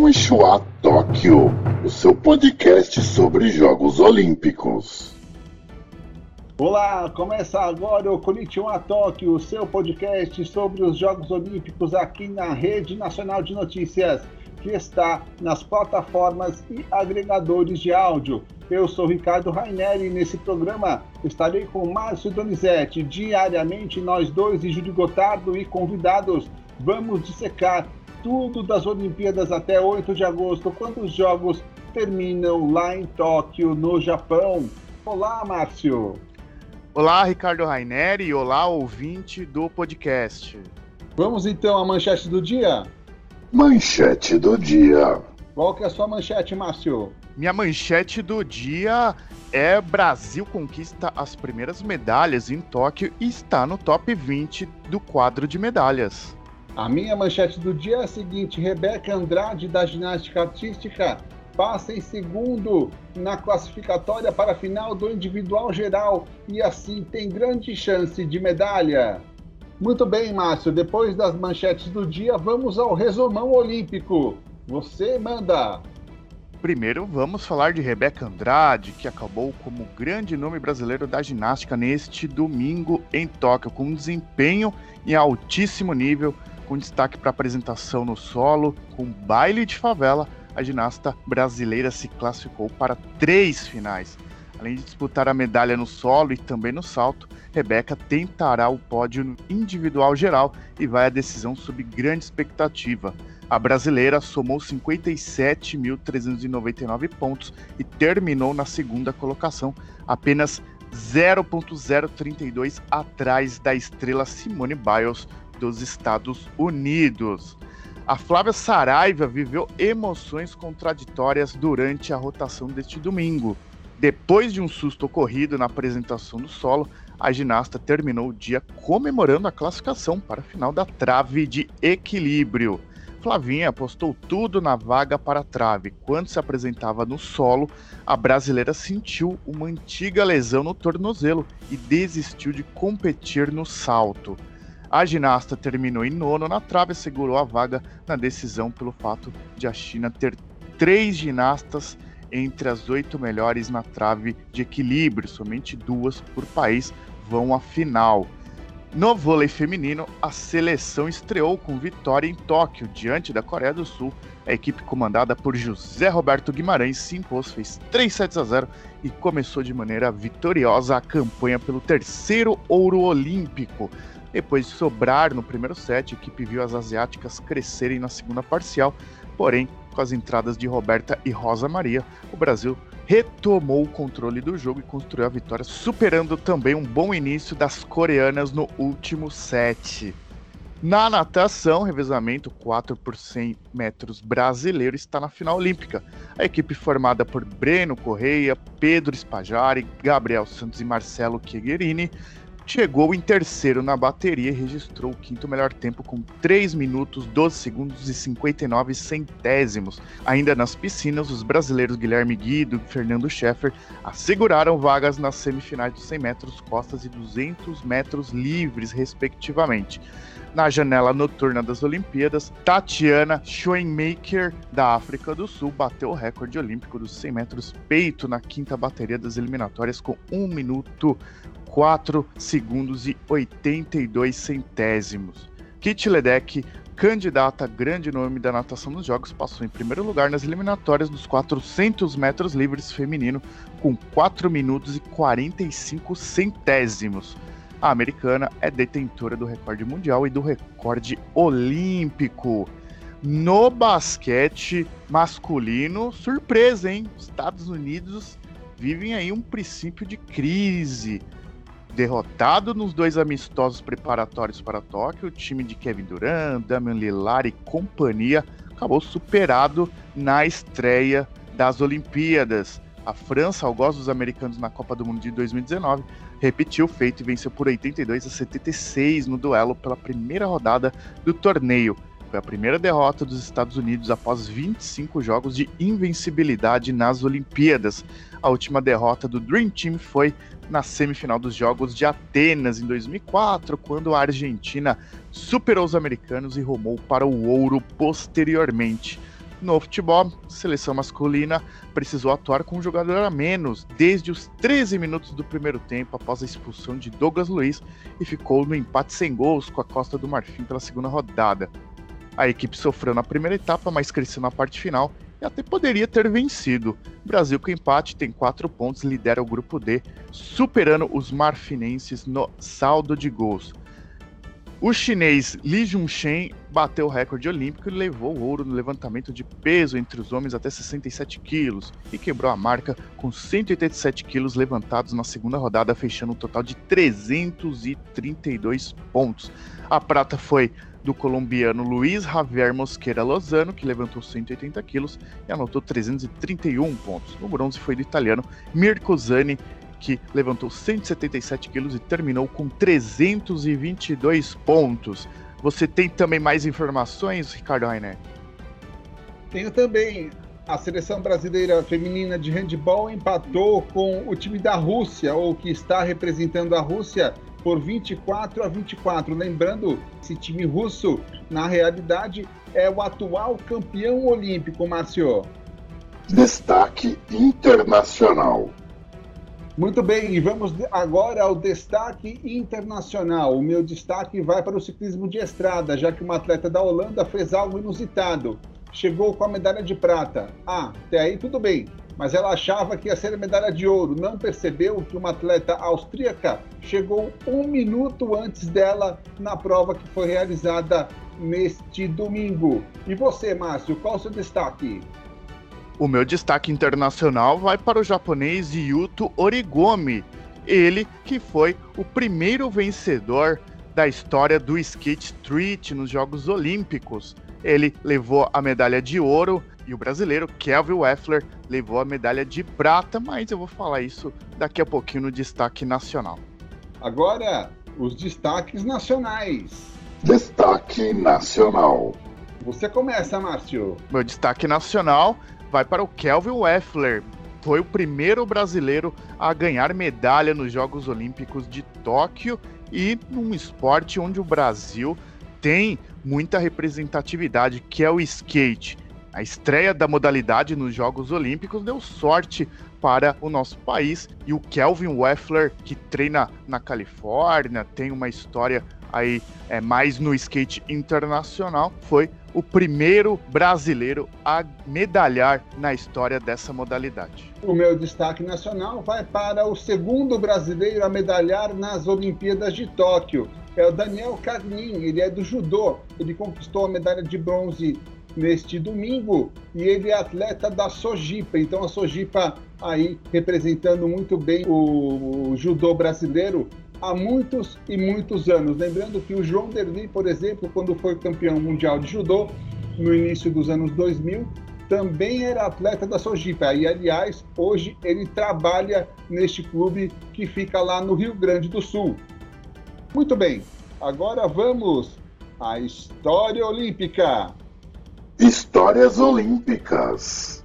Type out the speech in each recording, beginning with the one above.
Konnichiwa Tóquio, o seu podcast sobre Jogos Olímpicos. Olá, começa agora o Konnichiwa Tóquio, o seu podcast sobre os Jogos Olímpicos aqui na Rede Nacional de Notícias, que está nas plataformas e agregadores de áudio. Eu sou Ricardo Raineri e nesse programa estarei com Márcio Donizete. Diariamente, nós dois e Júlio Gotardo e convidados vamos dissecar tudo das Olimpíadas até 8 de agosto, quando os Jogos terminam lá em Tóquio, no Japão. Olá, Márcio. Olá, Ricardo Raineri. Olá, ouvinte do podcast. Vamos então à manchete do dia? Manchete do dia. Qual que é a sua manchete, Márcio? Minha manchete do dia é Brasil conquista as primeiras medalhas em Tóquio e está no top 20 do quadro de medalhas. A minha manchete do dia é a seguinte: Rebeca Andrade, da ginástica artística, passa em segundo na classificatória para a final do individual geral e assim tem grande chance de medalha. Muito bem, Márcio. Depois das manchetes do dia, vamos ao resumão olímpico. Você manda. Primeiro, vamos falar de Rebeca Andrade, que acabou como grande nome brasileiro da ginástica neste domingo em Tóquio, com um desempenho em altíssimo nível, com destaque para apresentação no solo, com baile de favela, a ginasta brasileira se classificou para três finais. Além de disputar a medalha no solo e também no salto, Rebeca tentará o pódio no individual geral e vai à decisão sob grande expectativa. A brasileira somou 57.399 pontos e terminou na segunda colocação, apenas 0.032 atrás da estrela Simone Biles dos Estados Unidos. A Flávia Saraiva viveu emoções contraditórias durante a rotação deste domingo. Depois de um susto ocorrido na apresentação do solo, a ginasta terminou o dia comemorando a classificação para a final da trave de equilíbrio. Flavinha apostou tudo na vaga para a trave. Quando se apresentava no solo, a brasileira sentiu uma antiga lesão no tornozelo e desistiu de competir no salto. A ginasta terminou em nono na trave e segurou a vaga na decisão pelo fato de a China ter três ginastas entre as oito melhores na trave de equilíbrio, somente duas por país vão à final. No vôlei feminino, a seleção estreou com vitória em Tóquio diante da Coreia do Sul. A equipe comandada por José Roberto Guimarães se impôs, fez 3 sets a 0 e começou de maneira vitoriosa a campanha pelo terceiro ouro olímpico. Depois de sobrar no primeiro set, a equipe viu as asiáticas crescerem na segunda parcial, porém, com as entradas de Roberta e Rosa Maria, o Brasil retomou o controle do jogo e construiu a vitória, superando também um bom início das coreanas no último set. Na natação, revezamento 4 por 100 metros brasileiro está na final olímpica. A equipe formada por Breno Correia, Pedro Spajari, Gabriel Santos e Marcelo Chiegherini chegou em terceiro na bateria e registrou o quinto melhor tempo com 3 minutos, 12 segundos e 59 centésimos. Ainda nas piscinas, os brasileiros Guilherme Guido e Fernando Scheffer asseguraram vagas nas semifinais dos 100 metros costas e 200 metros livres, respectivamente. Na janela noturna das Olimpíadas, Tatiana Schoenmaker, da África do Sul, bateu o recorde olímpico dos 100 metros peito na quinta bateria das eliminatórias com 1 minuto 4 segundos e 82 centésimos. Kit Ledeck, candidata grande nome da natação nos Jogos, passou em primeiro lugar nas eliminatórias dos 400 metros livres feminino com 4 minutos e 45 centésimos. A americana é detentora do recorde mundial e do recorde olímpico. No basquete masculino, surpresa, hein? Estados Unidos vivem aí um princípio de crise derrotado nos dois amistosos preparatórios para Tóquio, o time de Kevin Durant, Damian Lillard e companhia acabou superado na estreia das Olimpíadas. A França, gosto dos americanos na Copa do Mundo de 2019, repetiu o feito e venceu por 82 a 76 no duelo pela primeira rodada do torneio. Foi a primeira derrota dos Estados Unidos após 25 jogos de invencibilidade nas Olimpíadas. A última derrota do Dream Team foi na semifinal dos Jogos de Atenas em 2004, quando a Argentina superou os americanos e rumou para o ouro posteriormente. No futebol, a seleção masculina precisou atuar com um jogador a menos desde os 13 minutos do primeiro tempo após a expulsão de Douglas Luiz e ficou no empate sem gols com a Costa do Marfim pela segunda rodada. A equipe sofreu na primeira etapa, mas cresceu na parte final e até poderia ter vencido. O Brasil com empate tem quatro pontos, lidera o grupo D, superando os marfinenses no saldo de gols. O chinês Li Junshen bateu o recorde olímpico e levou o ouro no levantamento de peso entre os homens até 67 quilos e quebrou a marca com 187 quilos levantados na segunda rodada, fechando um total de 332 pontos. A prata foi do colombiano Luiz Javier Mosquera Lozano, que levantou 180 quilos e anotou 331 pontos. O bronze foi do italiano Mirko Zani, que levantou 177 quilos e terminou com 322 pontos. Você tem também mais informações, Ricardo Rainer? Tenho também. A seleção brasileira feminina de handball empatou com o time da Rússia, ou que está representando a Rússia, por 24 a 24. Lembrando, esse time russo, na realidade, é o atual campeão olímpico, Márcio. Destaque internacional. Muito bem, e vamos agora ao destaque internacional. O meu destaque vai para o ciclismo de estrada, já que uma atleta da Holanda fez algo inusitado. Chegou com a medalha de prata. Ah, até aí tudo bem, mas ela achava que ia ser a medalha de ouro. Não percebeu que uma atleta austríaca chegou um minuto antes dela na prova que foi realizada neste domingo. E você, Márcio, qual o seu destaque? O meu destaque internacional vai para o japonês Yuto Origomi, ele que foi o primeiro vencedor da história do skate street nos Jogos Olímpicos. Ele levou a medalha de ouro e o brasileiro Kelvin Weffler levou a medalha de prata, mas eu vou falar isso daqui a pouquinho no destaque nacional. Agora, os destaques nacionais. Destaque nacional. Você começa, Márcio. Meu destaque nacional vai para o Kelvin Weffler. Foi o primeiro brasileiro a ganhar medalha nos Jogos Olímpicos de Tóquio e num esporte onde o Brasil tem muita representatividade, que é o skate. A estreia da modalidade nos Jogos Olímpicos deu sorte para o nosso país e o Kelvin Weffler, que treina na Califórnia, tem uma história aí é mais no skate internacional, foi o primeiro brasileiro a medalhar na história dessa modalidade. O meu destaque nacional vai para o segundo brasileiro a medalhar nas Olimpíadas de Tóquio. É o Daniel Carlin, ele é do judô. Ele conquistou a medalha de bronze neste domingo e ele é atleta da Sojipa. Então a Sojipa aí representando muito bem o, o judô brasileiro há muitos e muitos anos. Lembrando que o João Derli, por exemplo, quando foi campeão mundial de judô no início dos anos 2000, também era atleta da Sojipa. E, aliás, hoje ele trabalha neste clube que fica lá no Rio Grande do Sul. Muito bem, agora vamos à história olímpica. Histórias olímpicas.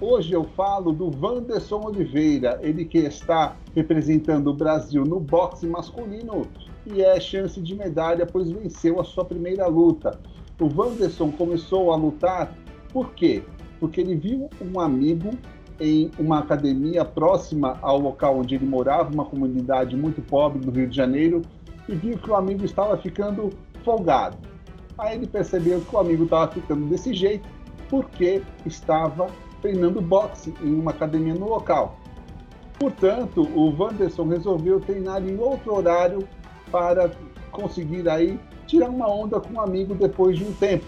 Hoje eu falo do Wanderson Oliveira, ele que está representando o Brasil no boxe masculino e é chance de medalha, pois venceu a sua primeira luta. O Wanderson começou a lutar por quê? Porque ele viu um amigo em uma academia próxima ao local onde ele morava, uma comunidade muito pobre do Rio de Janeiro, e viu que o amigo estava ficando folgado. Aí ele percebeu que o amigo estava ficando desse jeito porque estava treinando boxe em uma academia no local. Portanto, o Wanderson resolveu treinar em outro horário para conseguir aí tirar uma onda com o amigo depois de um tempo.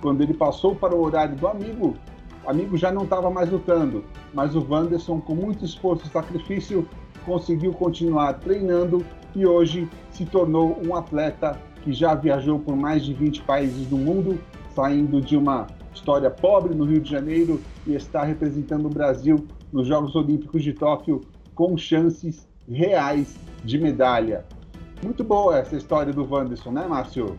Quando ele passou para o horário do amigo, o amigo já não estava mais lutando, mas o Wanderson, com muito esforço e sacrifício, conseguiu continuar treinando e hoje se tornou um atleta que já viajou por mais de 20 países do mundo, saindo de uma história pobre no Rio de Janeiro e está representando o Brasil nos Jogos Olímpicos de Tóquio com chances reais de medalha. Muito boa essa história do Wanderson, né, Márcio?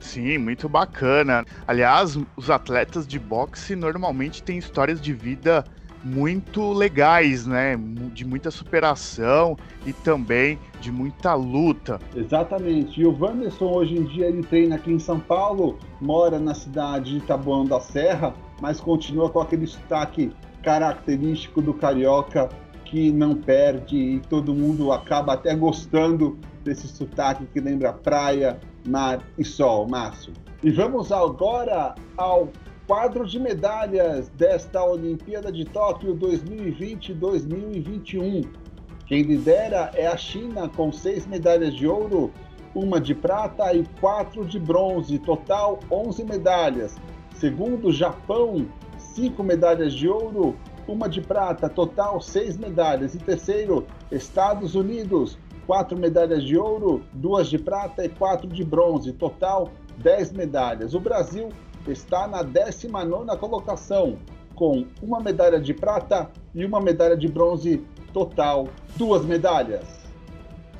Sim, muito bacana. Aliás, os atletas de boxe normalmente têm histórias de vida muito legais, né? De muita superação e também de muita luta. Exatamente. E o Wanderson hoje em dia ele treina aqui em São Paulo, mora na cidade de Taboão da Serra, mas continua com aquele sotaque característico do carioca que não perde e todo mundo acaba até gostando desse sotaque que lembra praia, mar e sol, Márcio. E vamos agora ao quadro de medalhas desta Olimpíada de Tóquio 2020-2021. Quem lidera é a China com seis medalhas de ouro, uma de prata e quatro de bronze, total 11 medalhas. Segundo, Japão, cinco medalhas de ouro, uma de prata, total seis medalhas. E terceiro, Estados Unidos, quatro medalhas de ouro, duas de prata e quatro de bronze, total dez medalhas. O Brasil está na 19 colocação, com uma medalha de prata e uma medalha de bronze, total duas medalhas.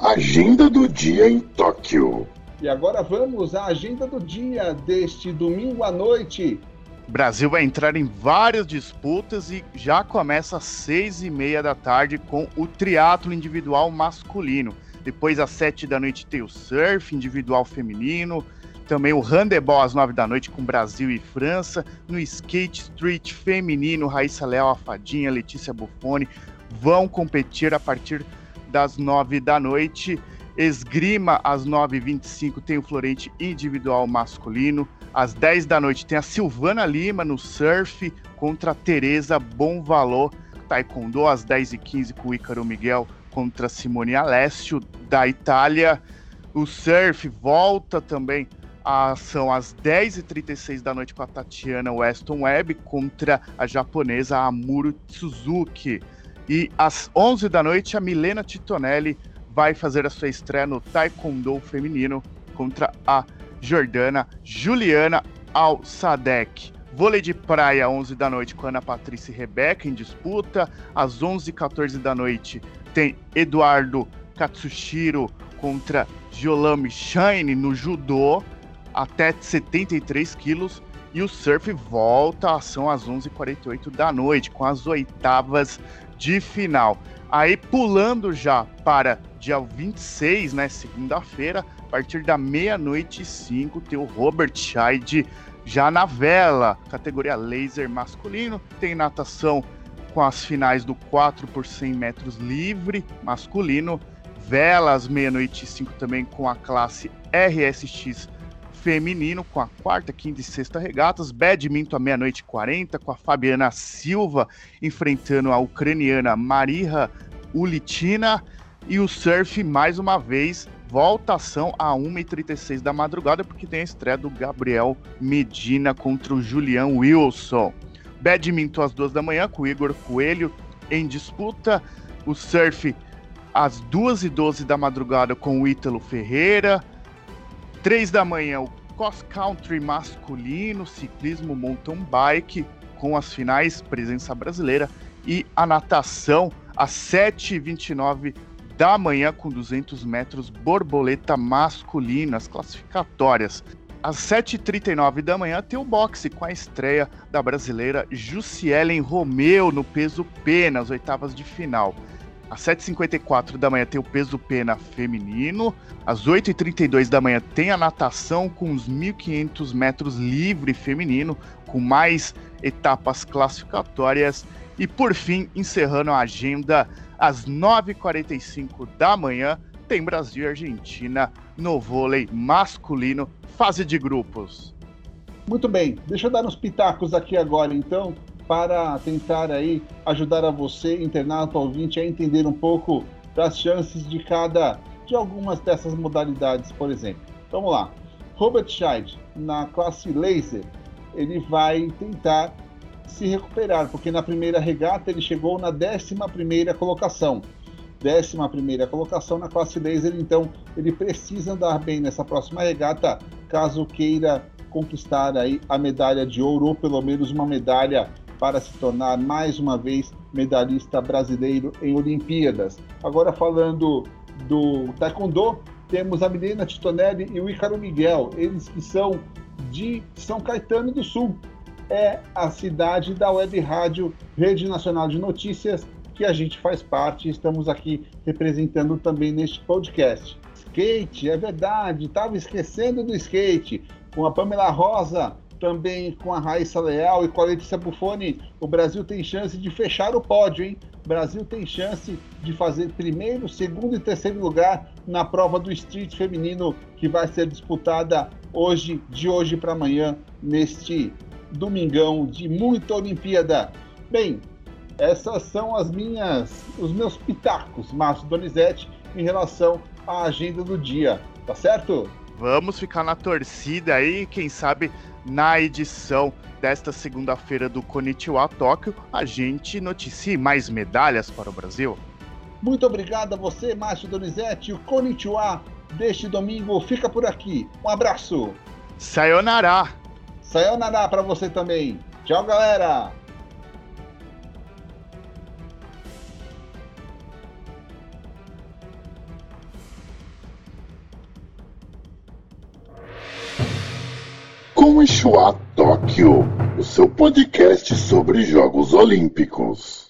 Agenda do dia em Tóquio. E agora vamos à agenda do dia deste domingo à noite. O Brasil vai entrar em várias disputas e já começa às seis e meia da tarde com o triatlo individual masculino. Depois às sete da noite tem o surf individual feminino, também o handebol às nove da noite com Brasil e França. No skate street feminino, Raíssa Leal, Afadinha, Letícia Buffoni vão competir a partir das nove da noite. Esgrima às 9h25 tem o Florente individual masculino. Às 10 da noite tem a Silvana Lima no surf contra a Tereza Bonvalor. Taekwondo às 10h15 com o Ícaro Miguel contra Simone Alessio da Itália. O surf volta também são às 10h36 da noite com a Tatiana Weston Webb contra a japonesa Amuro Suzuki. E às 11 da noite, a Milena Titonelli vai fazer a sua estreia no Taekwondo feminino contra a Jordana Juliana Al-Sadek. Vôlei de praia, 11 da noite, com Ana Patrícia e Rebeca em disputa. Às 11h14 da noite, tem Eduardo Katsushiro contra Jolami Shine no judô até 73 quilos e o surf volta à ação às 11h48 da noite, com as oitavas de final. Aí pulando já para dia 26, né, segunda-feira, a partir da meia-noite e 5, tem o Robert Scheid já na vela, categoria laser masculino, tem natação com as finais do 4 por 100 metros livre masculino, velas meia-noite e 5 também com a classe RSX feminino com a quarta, quinta e sexta regatas, badminton à meia-noite e 40 com a Fabiana Silva enfrentando a ucraniana Mariha Ulitina e o surf mais uma vez voltação a 1h36 da madrugada porque tem a estreia do Gabriel Medina contra o Julian Wilson. Badminton às duas da manhã com o Igor Coelho em disputa. O surf às 2h12 da madrugada com o Ítalo Ferreira. 3 da manhã, o cross country masculino, ciclismo mountain bike, com as finais presença brasileira, e a natação às 7h29 da manhã, com 200 metros, borboleta masculina, as classificatórias. Às 7h39 da manhã tem o boxe com a estreia da brasileira Jussielen Romeu no peso P nas oitavas de final. Às 7h54 da manhã tem o peso pena feminino. Às 8h32 da manhã tem a natação com os 1.500 metros livre feminino, com mais etapas classificatórias. E por fim, encerrando a agenda, às 9h45 da manhã, tem Brasil e Argentina no vôlei masculino, fase de grupos. Muito bem, deixa eu dar uns pitacos aqui agora então para tentar aí ajudar a você, internauta ouvinte, a entender um pouco das chances de cada de algumas dessas modalidades, por exemplo. Vamos lá. Robert Scheid, na classe laser, ele vai tentar se recuperar, porque na primeira regata ele chegou na 11 primeira colocação. 11 primeira colocação na classe laser, então ele precisa andar bem nessa próxima regata, caso queira conquistar aí a medalha de ouro ou pelo menos uma medalha para se tornar mais uma vez medalhista brasileiro em Olimpíadas. Agora falando do Taekwondo, temos a Milena Titonelli e o Ícaro Miguel, eles que são de São Caetano do Sul. é a cidade da Web Rádio Rede Nacional de Notícias, que a gente faz parte e estamos aqui representando também neste podcast. Skate, é verdade, estava esquecendo do skate. Com a Pamela Rosa, também com a Raíssa Leal e com a Letícia Buffoni, o Brasil tem chance de fechar o pódio, hein? O Brasil tem chance de fazer primeiro, segundo e terceiro lugar na prova do street feminino que vai ser disputada hoje, de hoje para amanhã, neste domingão de muita Olimpíada. Bem, essas são as minhas, os meus pitacos, Márcio Donizete, em relação à agenda do dia, tá certo? Vamos ficar na torcida aí, quem sabe na edição desta segunda-feira do Konnichiwa Tóquio, a gente noticie mais medalhas para o Brasil. Muito obrigado a você, Márcio Donizete. O Konnichiwa deste domingo fica por aqui. Um abraço. Sayonara. Sayonara para você também. Tchau, galera. Ishua Tóquio, o seu podcast sobre Jogos Olímpicos.